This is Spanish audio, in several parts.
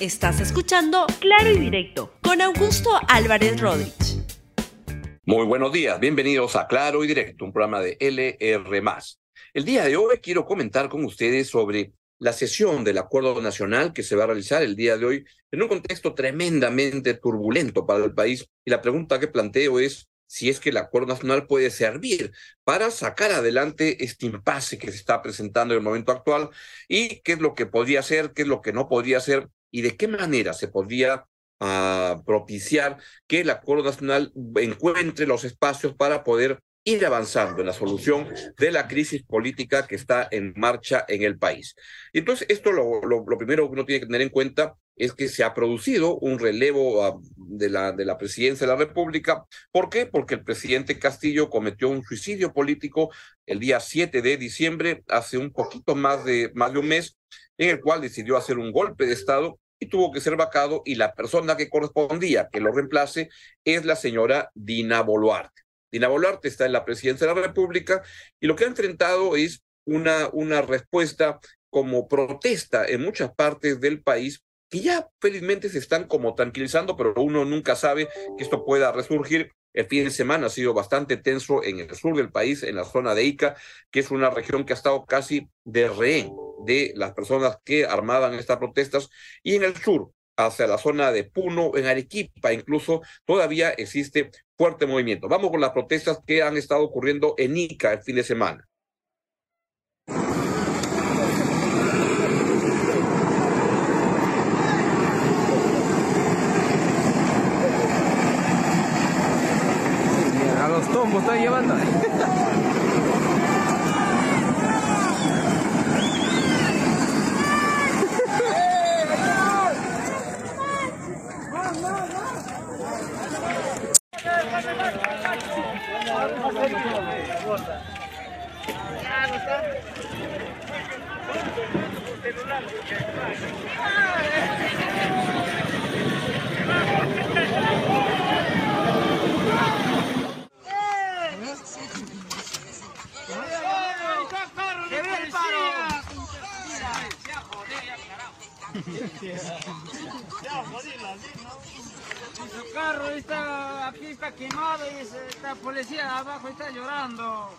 Estás escuchando Claro y Directo con Augusto Álvarez Rodríguez. Muy buenos días, bienvenidos a Claro y Directo, un programa de LR. El día de hoy quiero comentar con ustedes sobre la sesión del Acuerdo Nacional que se va a realizar el día de hoy en un contexto tremendamente turbulento para el país. Y la pregunta que planteo es si es que el Acuerdo Nacional puede servir para sacar adelante este impasse que se está presentando en el momento actual y qué es lo que podría hacer, qué es lo que no podría hacer y de qué manera se podría ah, propiciar que el Acuerdo Nacional encuentre los espacios para poder ir avanzando en la solución de la crisis política que está en marcha en el país. Y entonces, esto lo, lo, primero que uno tiene que tener en cuenta es que se ha producido un relevo ah, de, la, de la presidencia de la República. ¿Por qué? Porque el presidente Castillo cometió un suicidio político el día 7 de diciembre, hace un poquito más de, más de un mes, en el cual decidió hacer un golpe de Estado y tuvo que ser vacado y la persona que correspondía que lo reemplace es la señora Dina Boluarte. Dina Boluarte está en la presidencia de la República y lo que ha enfrentado es una, una respuesta como protesta en muchas partes del país que ya felizmente se están como tranquilizando, pero uno nunca sabe que esto pueda resurgir. El fin de semana ha sido bastante tenso en el sur del país, en la zona de Ica, que es una región que ha estado casi de rehén de las personas que armaban estas protestas, y en el sur, hacia la zona de Puno, en Arequipa, incluso todavía existe fuerte movimiento. Vamos con las protestas que han estado ocurriendo en Ica el fin de semana. A los tombos llevando. Su carro está aquí está quemado y esta policía abajo está llorando.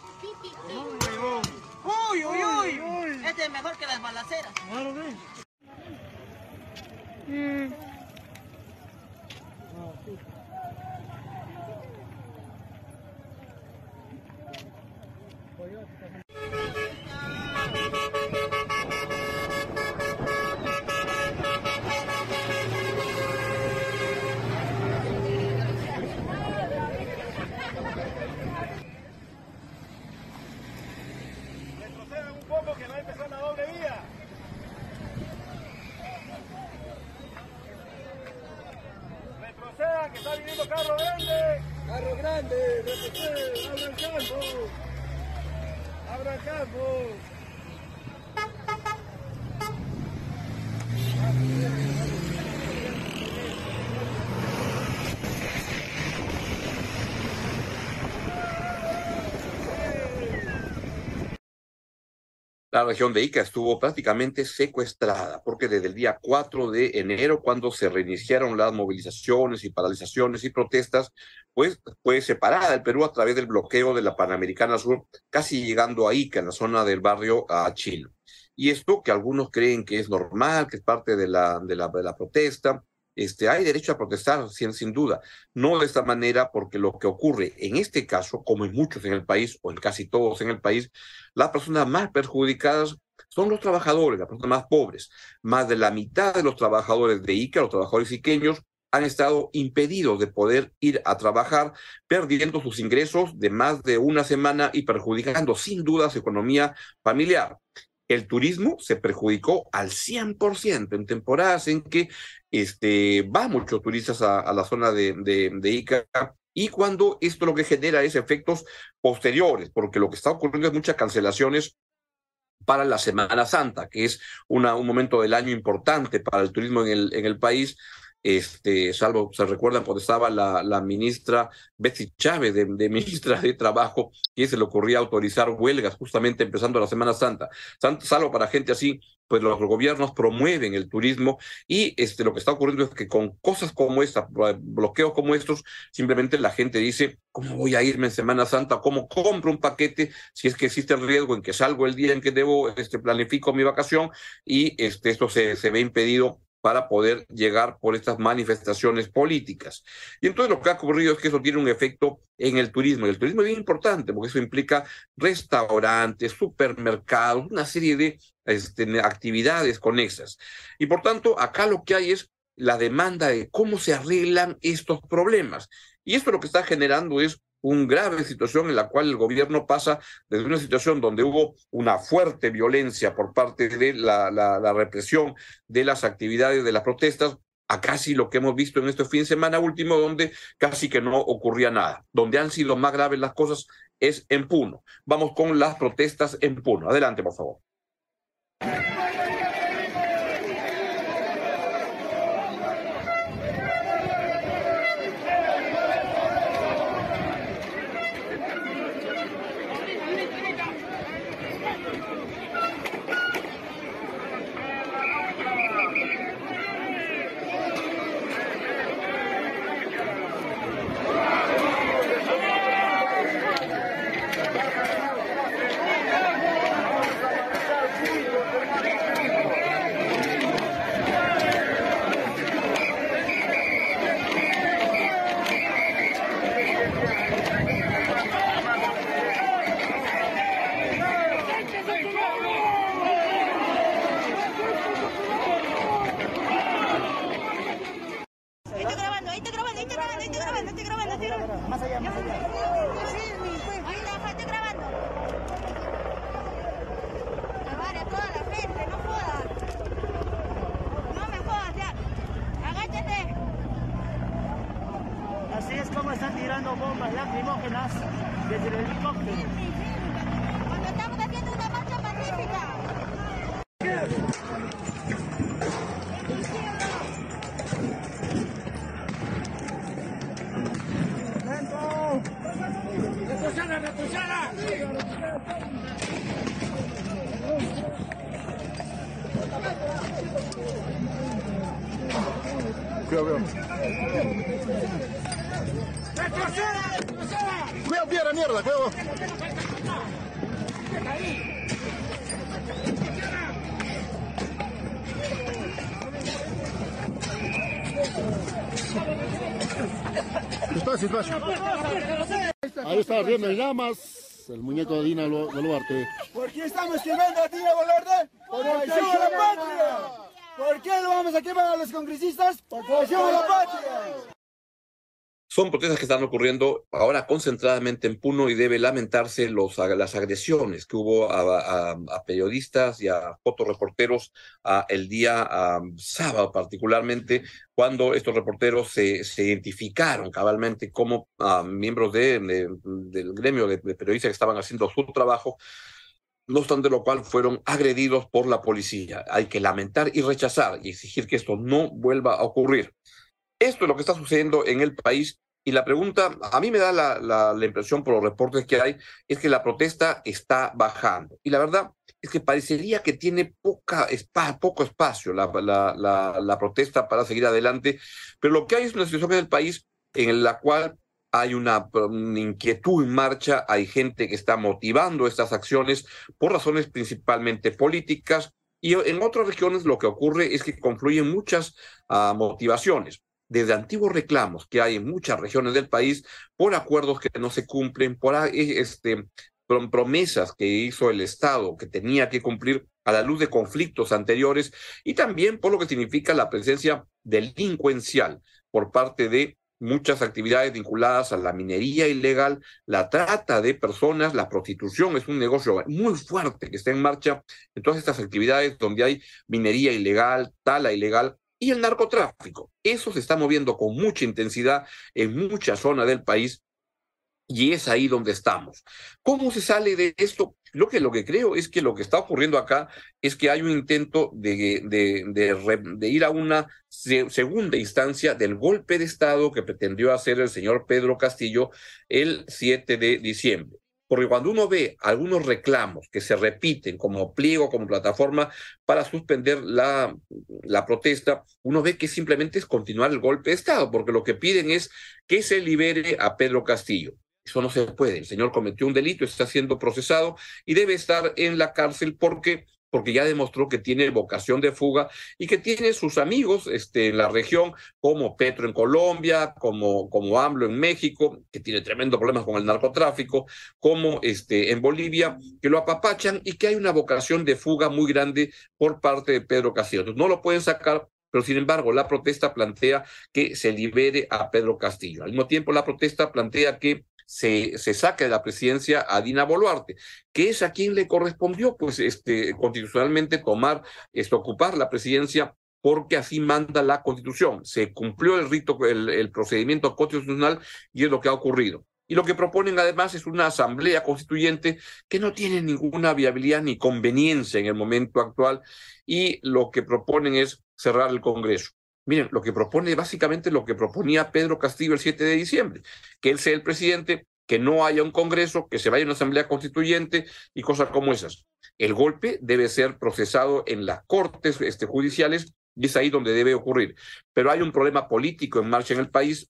Uy, uy, uy. Este es mejor que las balaceras. Claro, mm. que está viniendo carro grande. Carro grande, abra el campo. Abra el campo. La región de Ica estuvo prácticamente secuestrada, porque desde el día 4 de enero, cuando se reiniciaron las movilizaciones y paralizaciones y protestas, pues fue separada el Perú a través del bloqueo de la Panamericana Sur, casi llegando a Ica, en la zona del barrio Chino. Y esto que algunos creen que es normal, que es parte de la protesta, este, hay derecho a protestar, sin, sin duda. No de esta manera, porque lo que ocurre en este caso, como en muchos en el país, o en casi todos en el país, las personas más perjudicadas son los trabajadores, las personas más pobres. Más de la mitad de los trabajadores de ICA, los trabajadores iqueños, han estado impedidos de poder ir a trabajar, perdiendo sus ingresos de más de una semana y perjudicando sin duda su economía familiar el turismo se perjudicó al 100% en temporadas en que este, va muchos turistas a, la zona de, de, Ica y cuando esto lo que genera es efectos posteriores, porque lo que está ocurriendo es muchas cancelaciones para la Semana Santa, que es una, un momento del año importante para el turismo en el, en el país, este, salvo se recuerdan cuando estaba la, ministra Betsy Chávez, de, ministra de Trabajo, y se le ocurría autorizar huelgas justamente empezando la Semana Santa. Salvo para gente así, pues los gobiernos promueven el turismo y este, lo que está ocurriendo es que con cosas como esta, bloqueos como estos, simplemente la gente dice, ¿cómo voy a irme en Semana Santa? ¿Cómo compro un paquete si es que existe el riesgo en que salgo el día en que debo, este, planifico mi vacación y este, esto se ve impedido para poder llegar por estas manifestaciones políticas. Y entonces lo que ha ocurrido es que eso tiene un efecto en el turismo. Y el turismo es bien importante porque eso implica restaurantes, supermercados, una serie de este, actividades conexas. Y por tanto, acá lo que hay es la demanda de cómo se arreglan estos problemas. Y esto lo que está generando es una grave situación en la cual el gobierno pasa desde una situación donde hubo una fuerte violencia por parte de la, la, represión de las actividades de las protestas a casi lo que hemos visto en este fin de semana último, donde casi que no ocurría nada. Donde han sido más graves las cosas es en Puno. Vamos con las protestas en Puno. Adelante, por favor. Más allá, más allá. Ahí está, estoy grabando. Grabar a toda la gente, no jodas. No me jodas, ya. Agáchate. Así es como están tirando bombas lacrimógenas desde el helicóptero. Cuidado, cuidado. Cuidado, mierda, cuidado. Despacio, despacio. Ahí está, viendo en llamas el muñeco de Dina Boluarte. ¿Por qué estamos quemando a Dina Boluarte? Por a la patria. ¿Por qué lo vamos a quemar a los congresistas? Por traición a la patria. Son protestas que están ocurriendo ahora concentradamente en Puno y debe lamentarse los, las agresiones que hubo a, a, periodistas y a fotoreporteros a, el día sábado particularmente, cuando estos reporteros se, se identificaron cabalmente como miembros de, del gremio de, de periodistas que estaban haciendo su trabajo no obstante lo cual fueron agredidos por la policía. Hay que lamentar y rechazar y exigir que esto no vuelva a ocurrir. Esto es lo que está sucediendo en el país y la pregunta, a mí me da la, impresión por los reportes que hay, es que la protesta está bajando. Y la verdad es que parecería que tiene poco espacio la, protesta para seguir adelante, pero lo que hay es una situación en el país en la cual hay una, inquietud en marcha, hay gente que está motivando estas acciones por razones principalmente políticas y en otras regiones lo que ocurre es que confluyen muchas uh, motivaciones. Desde antiguos reclamos que hay en muchas regiones del país por acuerdos que no se cumplen, por este, promesas que hizo el Estado que tenía que cumplir a la luz de conflictos anteriores y también por lo que significa la presencia delincuencial por parte de muchas actividades vinculadas a la minería ilegal, la trata de personas, la prostitución es un negocio muy fuerte que está en marcha en todas estas actividades donde hay minería ilegal, tala ilegal y el narcotráfico. Eso se está moviendo con mucha intensidad en muchas zonas del país y es ahí donde estamos. ¿Cómo se sale de esto? Lo que, lo que creo es que lo que está ocurriendo acá es que hay un intento de, de, ir a una segunda instancia del golpe de Estado que pretendió hacer el señor Pedro Castillo el 7 de diciembre. Porque cuando uno ve algunos reclamos que se repiten como pliego, como plataforma para suspender la, la protesta, uno ve que simplemente es continuar el golpe de Estado, porque lo que piden es que se libere a Pedro Castillo. Eso no se puede. El señor cometió un delito, está siendo procesado y debe estar en la cárcel porque porque ya demostró que tiene vocación de fuga y que tiene sus amigos este, en la región, como Petro en Colombia, como, como AMLO en México, que tiene tremendos problemas con el narcotráfico, como este, en Bolivia, que lo apapachan y que hay una vocación de fuga muy grande por parte de Pedro Castillo. No lo pueden sacar pero sin embargo la protesta plantea que se libere a Pedro Castillo. Al mismo tiempo la protesta plantea que se, saca de la presidencia a Dina Boluarte, que es a quien le correspondió, pues, este, constitucionalmente tomar, este, ocupar la presidencia porque así manda la Constitución. Se cumplió el rito, el, procedimiento constitucional y es lo que ha ocurrido. Y lo que proponen además es una asamblea constituyente que no tiene ninguna viabilidad ni conveniencia en el momento actual y lo que proponen es cerrar el Congreso. Miren, lo que propone básicamente lo que proponía Pedro Castillo el 7 de diciembre, que él sea el presidente, que no haya un Congreso, que se vaya una asamblea constituyente y cosas como esas. El golpe debe ser procesado en las cortes este, judiciales y es ahí donde debe ocurrir. Pero hay un problema político en marcha en el país.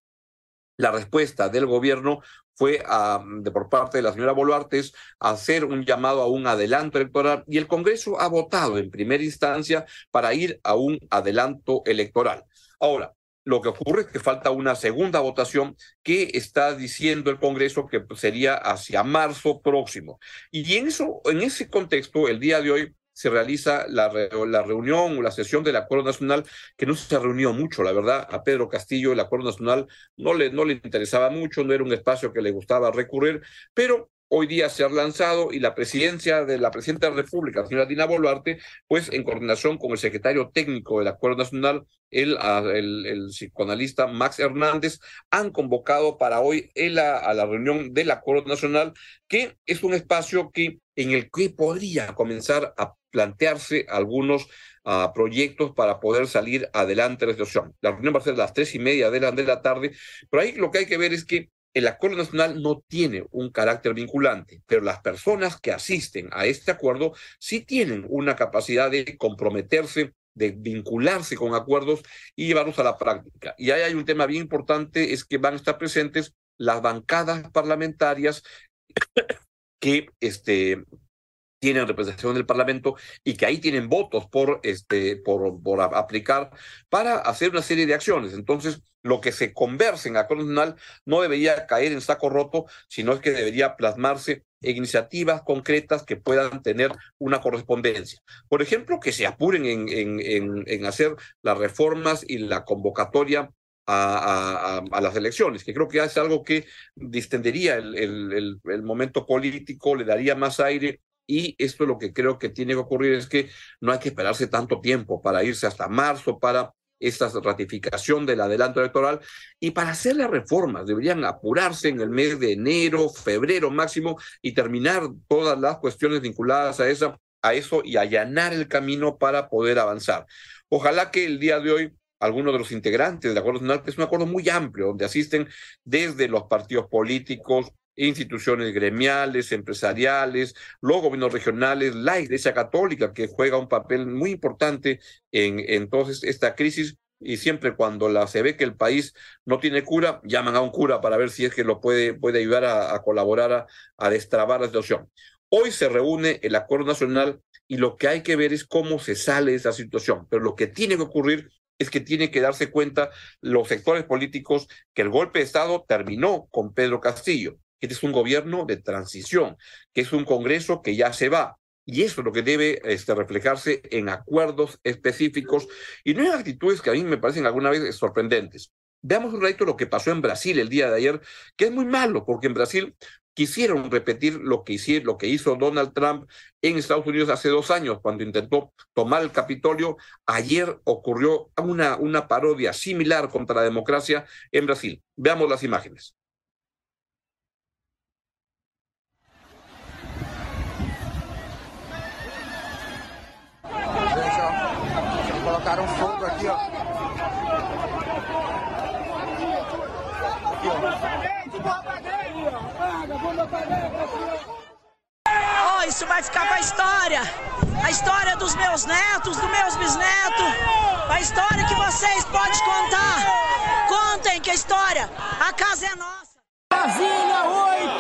La respuesta del gobierno fue a, de, por parte de la señora Boluarte a hacer un llamado a un adelanto electoral y el Congreso ha votado en primera instancia para ir a un adelanto electoral. Ahora, lo que ocurre es que falta una segunda votación que está diciendo el Congreso que sería hacia marzo próximo. Y en, eso, en ese contexto, el día de hoy se realiza la, la reunión o la sesión del Acuerdo Nacional, que no se reunió mucho, la verdad, a Pedro Castillo el Acuerdo Nacional no le, no le interesaba mucho, no era un espacio que le gustaba recurrir, pero hoy día se ha lanzado y la presidencia de la presidenta de la República, la señora Dina Boluarte, pues en coordinación con el secretario técnico del Acuerdo Nacional, el, el, el psicoanalista Max Hernández, han convocado para hoy a la reunión del Acuerdo Nacional, que es un espacio que, en el que podría comenzar a plantearse algunos uh, proyectos para poder salir adelante de la situación. La reunión va a ser a las tres y media de la, de la tarde, pero ahí lo que hay que ver es que el acuerdo nacional no tiene un carácter vinculante, pero las personas que asisten a este acuerdo sí tienen una capacidad de comprometerse, de vincularse con acuerdos y llevarlos a la práctica. Y ahí hay un tema bien importante, es que van a estar presentes las bancadas parlamentarias que este, tienen representación del Parlamento y que ahí tienen votos por, este, por, por aplicar para hacer una serie de acciones. Entonces, lo que se converse en acuerdo nacional no debería caer en saco roto, sino es que debería plasmarse en iniciativas concretas que puedan tener una correspondencia. Por ejemplo, que se apuren en, en, en, en hacer las reformas y la convocatoria a, a, a, las elecciones, que creo que es algo que distendería el, el, el, el, momento político, le daría más aire y esto lo que creo que tiene que ocurrir es que no hay que esperarse tanto tiempo para irse hasta marzo para esta ratificación del adelanto electoral y para hacer las reformas deberían apurarse en el mes de enero, febrero máximo y terminar todas las cuestiones vinculadas a, esa, a eso y allanar el camino para poder avanzar. Ojalá que el día de hoy algunos de los integrantes del Acuerdo Nacional, que es un acuerdo muy amplio, donde asisten desde los partidos políticos, instituciones gremiales, empresariales, los gobiernos regionales, la Iglesia Católica, que juega un papel muy importante en, en toda esta crisis. Y siempre cuando la, se ve que el país no tiene cura, llaman a un cura para ver si es que lo puede, puede ayudar a, colaborar a, a destrabar la situación. Hoy se reúne el Acuerdo Nacional y lo que hay que ver es cómo se sale de esa situación. Pero lo que tiene que ocurrir es que tiene que darse cuenta los sectores políticos que el golpe de Estado terminó con Pedro Castillo este es un gobierno de transición, que es un Congreso que ya se va. Y eso es lo que debe este, reflejarse en acuerdos específicos y no en actitudes que a mí me parecen alguna vez sorprendentes. Veamos un ratito lo que pasó en Brasil el día de ayer, que es muy malo, porque en Brasil quisieron repetir lo que, hicieron, lo que hizo Donald Trump en Estados Unidos hace dos años, cuando intentó tomar el Capitolio. Ayer ocurrió una, una parodia similar contra la democracia en Brasil. Veamos las imágenes. Colocaram fogo aqui, ó. Oh, isso vai ficar pra história. A história dos meus netos, dos meus bisnetos. A história que vocês podem contar. Contem que a história, a casa é nossa. Brasília, 8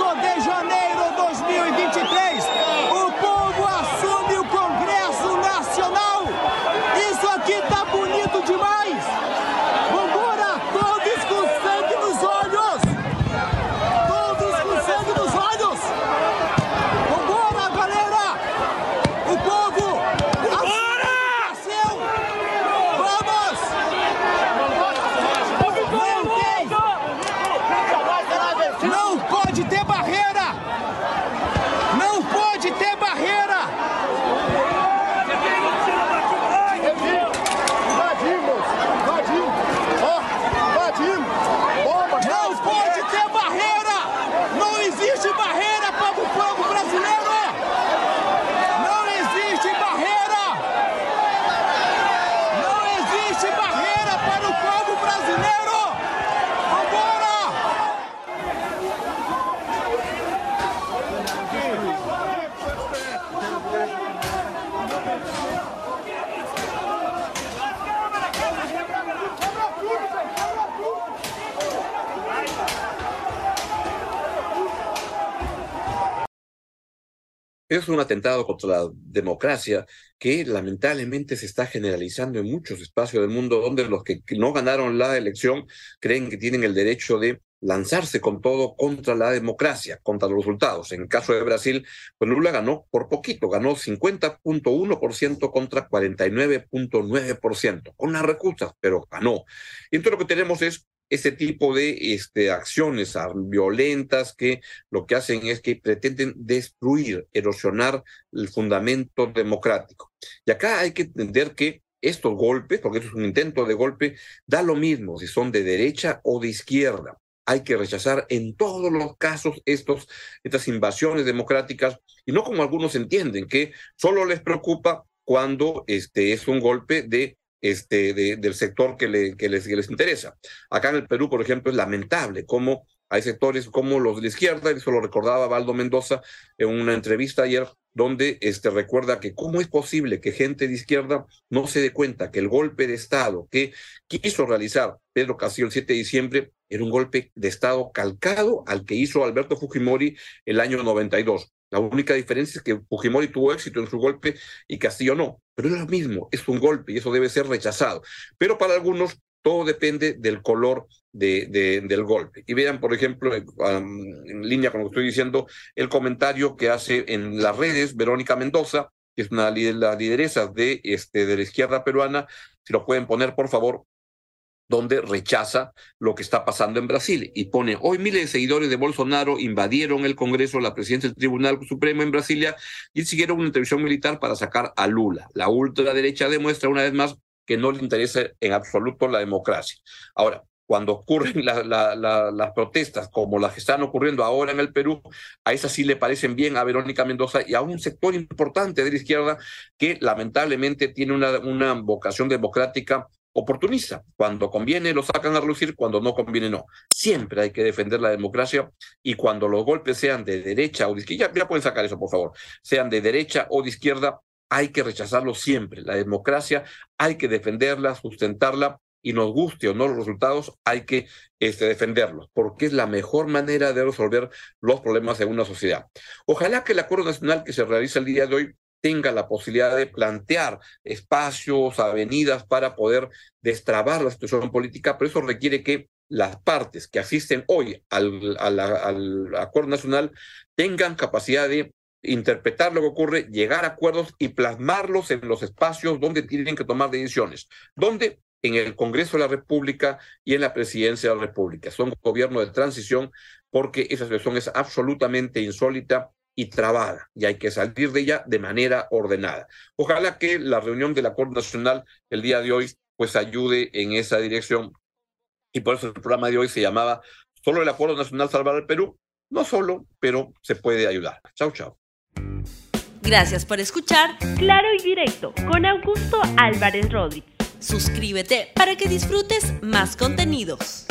Es un atentado contra la democracia que lamentablemente se está generalizando en muchos espacios del mundo donde los que no ganaron la elección creen que tienen el derecho de lanzarse con todo contra la democracia, contra los resultados. En el caso de Brasil, pues Lula ganó por poquito, ganó 50.1% contra 49.9%, con las recusas, pero ganó. Y entonces lo que tenemos es ese tipo de este, acciones violentas que lo que hacen es que pretenden destruir, erosionar el fundamento democrático. Y acá hay que entender que estos golpes, porque es un intento de golpe, da lo mismo si son de derecha o de izquierda. Hay que rechazar en todos los casos estos, estas invasiones democráticas y no como algunos entienden, que solo les preocupa cuando este, es un golpe de este, de, del sector que, le, que, les, que les interesa. Acá en el Perú, por ejemplo, es lamentable cómo hay sectores como los de la izquierda, eso lo recordaba Valdo Mendoza en una entrevista ayer, donde este, recuerda que cómo es posible que gente de izquierda no se dé cuenta que el golpe de Estado que quiso realizar Pedro Castillo el 7 de diciembre era un golpe de Estado calcado al que hizo Alberto Fujimori el año 92. La única diferencia es que Fujimori tuvo éxito en su golpe y Castillo no. Pero es lo mismo, es un golpe y eso debe ser rechazado. Pero para algunos todo depende del color de, de, del golpe. Y vean, por ejemplo, en línea con lo que estoy diciendo, el comentario que hace en las redes Verónica Mendoza, que es una de las lideresas de, este, de la izquierda peruana. Si lo pueden poner, por favor, donde rechaza lo que está pasando en Brasil y pone, hoy miles de seguidores de Bolsonaro invadieron el Congreso, la presidencia del Tribunal Supremo en Brasilia y siguieron una intervención militar para sacar a Lula. La ultraderecha demuestra una vez más que no le interesa en absoluto la democracia. Ahora, cuando ocurren la, la, la, las protestas como las que están ocurriendo ahora en el Perú, a esas sí le parecen bien a Verónica Mendoza y a un sector importante de la izquierda que lamentablemente tiene una vocación democrática oportunista. Cuando conviene lo sacan a relucir, cuando no conviene no. Siempre hay que defender la democracia y cuando los golpes sean de derecha o de izquierda, ya, pueden sacar eso por favor, sean de derecha o de izquierda, hay que rechazarlo siempre. La democracia hay que defenderla, sustentarla y nos guste o no los resultados, hay que este, defenderlos, porque es la mejor manera de resolver los problemas de una sociedad. Ojalá que el acuerdo nacional que se realiza el día de hoy tenga la posibilidad de plantear espacios, avenidas para poder destrabar la situación política, pero eso requiere que las partes que asisten hoy al, acuerdo nacional tengan capacidad de interpretar lo que ocurre, llegar a acuerdos y plasmarlos en los espacios donde tienen que tomar decisiones, donde en el Congreso de la República y en la Presidencia de la República. Son gobiernos de transición porque esa situación es absolutamente insólita y trabada y hay que salir de ella de manera ordenada. Ojalá que la reunión del Acuerdo Nacional el día de hoy pues ayude en esa dirección y por eso el programa de hoy se llamaba Solo el Acuerdo Nacional salvará al Perú. No solo, pero se puede ayudar. Chao, chao. Gracias por escuchar Claro y Directo con Augusto Álvarez Rodríguez. Suscríbete para que disfrutes más contenidos.